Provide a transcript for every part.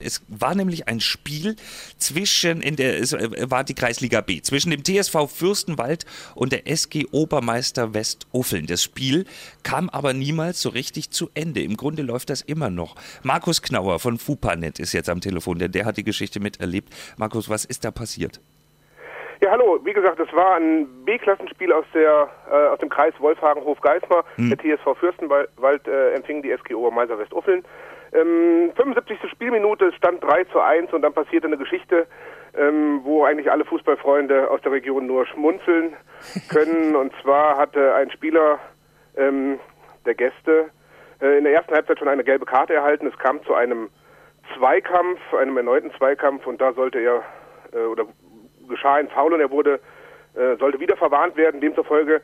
Es war nämlich ein Spiel zwischen, in der, es äh, war die Kreisliga B, zwischen dem TSV Fürstenwald und der SG Obermeister Westuffeln. Das Spiel kam aber niemals so richtig zu Ende. Im Grunde läuft das immer noch. Markus Knauer von FUPANET ist jetzt am Telefon, denn der hat die Geschichte miterlebt. Markus, was ist da passiert? Ja, hallo. Wie gesagt, es war ein B-Klassenspiel aus der äh, aus dem Kreis Wolfhagen-Hof-Geismar. Hm. Der TSV Fürstenwald äh, empfing die SG Obermeister Westuffeln. Ähm, 75. Spielminute, es stand 3 zu 1 und dann passierte eine Geschichte, ähm, wo eigentlich alle Fußballfreunde aus der Region nur schmunzeln können. und zwar hatte ein Spieler ähm, der Gäste äh, in der ersten Halbzeit schon eine gelbe Karte erhalten. Es kam zu einem Zweikampf, einem erneuten Zweikampf und da sollte er äh, oder geschah ein Foul und er wurde äh, sollte wieder verwarnt werden. Demzufolge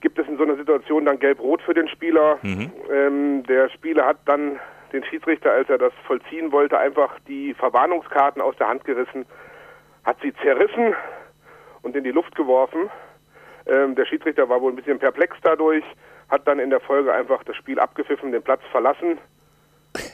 gibt es in so einer Situation dann gelb-rot für den Spieler. Mhm. Ähm, der Spieler hat dann den Schiedsrichter, als er das vollziehen wollte, einfach die Verwarnungskarten aus der Hand gerissen, hat sie zerrissen und in die Luft geworfen. Ähm, der Schiedsrichter war wohl ein bisschen perplex dadurch, hat dann in der Folge einfach das Spiel abgepfiffen, den Platz verlassen.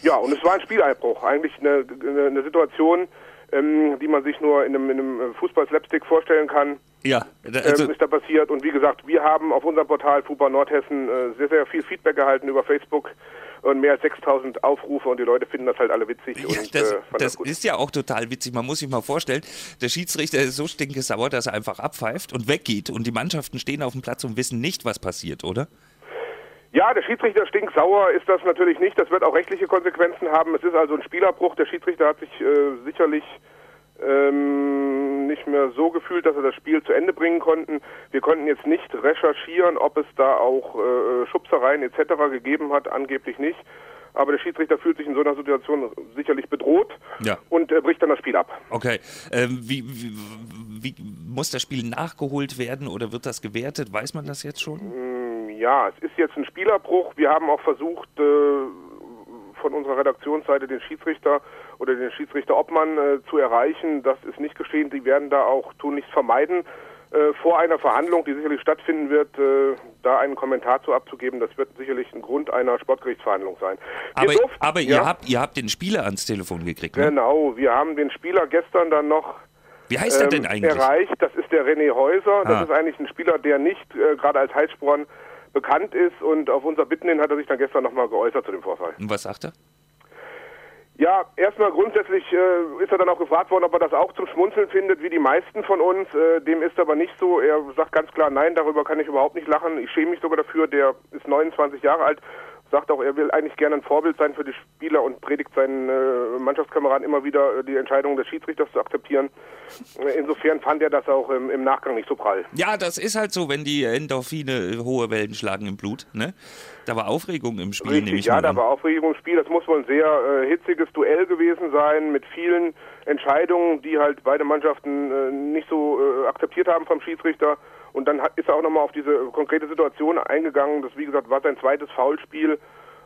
Ja, und es war ein Spieleinbruch, eigentlich eine, eine, eine Situation, ähm, die man sich nur in einem, in einem Fußball-Slapstick vorstellen kann. Ja, also ähm, ist da passiert. Und wie gesagt, wir haben auf unserem Portal Fußball Nordhessen äh, sehr, sehr viel Feedback erhalten über Facebook und mehr als 6000 Aufrufe und die Leute finden das halt alle witzig. Ja, und, das, äh, das, das ist ja auch total witzig. Man muss sich mal vorstellen, der Schiedsrichter ist so stinkesauer, dass er einfach abpfeift und weggeht und die Mannschaften stehen auf dem Platz und wissen nicht, was passiert, oder? Ja, der Schiedsrichter stinksauer ist das natürlich nicht. Das wird auch rechtliche Konsequenzen haben. Es ist also ein Spielerbruch. Der Schiedsrichter hat sich äh, sicherlich ähm, nicht mehr so gefühlt, dass er das Spiel zu Ende bringen konnten. Wir konnten jetzt nicht recherchieren, ob es da auch äh, Schubsereien etc. gegeben hat, angeblich nicht. Aber der Schiedsrichter fühlt sich in so einer Situation sicherlich bedroht ja. und äh, bricht dann das Spiel ab. Okay. Ähm, wie, wie, wie, muss das Spiel nachgeholt werden oder wird das gewertet? Weiß man das jetzt schon? Ja, es ist jetzt ein Spielerbruch. Wir haben auch versucht, äh, von unserer Redaktionsseite den Schiedsrichter oder den Schiedsrichter Obmann äh, zu erreichen. Das ist nicht geschehen. Die werden da auch tun nichts vermeiden. Äh, vor einer Verhandlung, die sicherlich stattfinden wird, äh, da einen Kommentar zu abzugeben, das wird sicherlich ein Grund einer Sportgerichtsverhandlung sein. aber, durften, aber ihr, habt, ihr habt den Spieler ans Telefon gekriegt, ne? Genau, wir haben den Spieler gestern dann noch wie heißt er denn ähm, eigentlich? Erreicht. Das ist der René Häuser. Das ah. ist eigentlich ein Spieler, der nicht äh, gerade als Heilsporn bekannt ist und auf unser Bitten hin hat er sich dann gestern nochmal geäußert zu dem Vorfall. Und was sagt er? Ja, erstmal grundsätzlich äh, ist er dann auch gefragt worden, ob er das auch zum Schmunzeln findet, wie die meisten von uns. Äh, dem ist aber nicht so. Er sagt ganz klar, nein, darüber kann ich überhaupt nicht lachen. Ich schäme mich sogar dafür. Der ist 29 Jahre alt sagt auch, er will eigentlich gerne ein Vorbild sein für die Spieler und predigt seinen äh, Mannschaftskameraden immer wieder, äh, die Entscheidung des Schiedsrichters zu akzeptieren. Äh, insofern fand er das auch im, im, Nachgang nicht so prall. Ja, das ist halt so, wenn die Endorphine äh, hohe Wellen schlagen im Blut. Ne? Da war Aufregung im Spiel, Richtig, nehme ich Ja, da war Aufregung im Spiel. Das muss wohl ein sehr äh, hitziges Duell gewesen sein mit vielen Entscheidungen, die halt beide Mannschaften äh, nicht so akzeptiert haben vom Schiedsrichter. Und dann ist er auch nochmal auf diese konkrete Situation eingegangen. Das, wie gesagt, war sein zweites Foulspiel.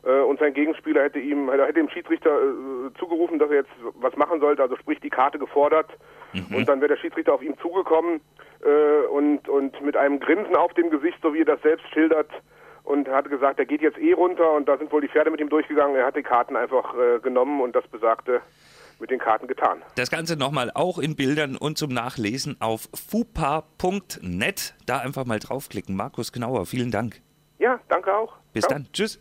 Äh, und sein Gegenspieler hätte ihm, hätte dem Schiedsrichter äh, zugerufen, dass er jetzt was machen sollte, also sprich die Karte gefordert. Mhm. Und dann wäre der Schiedsrichter auf ihn zugekommen äh, und, und mit einem Grinsen auf dem Gesicht, so wie er das selbst schildert, und hat gesagt, er geht jetzt eh runter und da sind wohl die Pferde mit ihm durchgegangen. Er hat die Karten einfach äh, genommen und das besagte mit den Karten getan. Das Ganze nochmal auch in Bildern und zum Nachlesen auf fupa.net. Da einfach mal draufklicken. Markus Knauer, vielen Dank. Ja, danke auch. Bis Ciao. dann. Tschüss.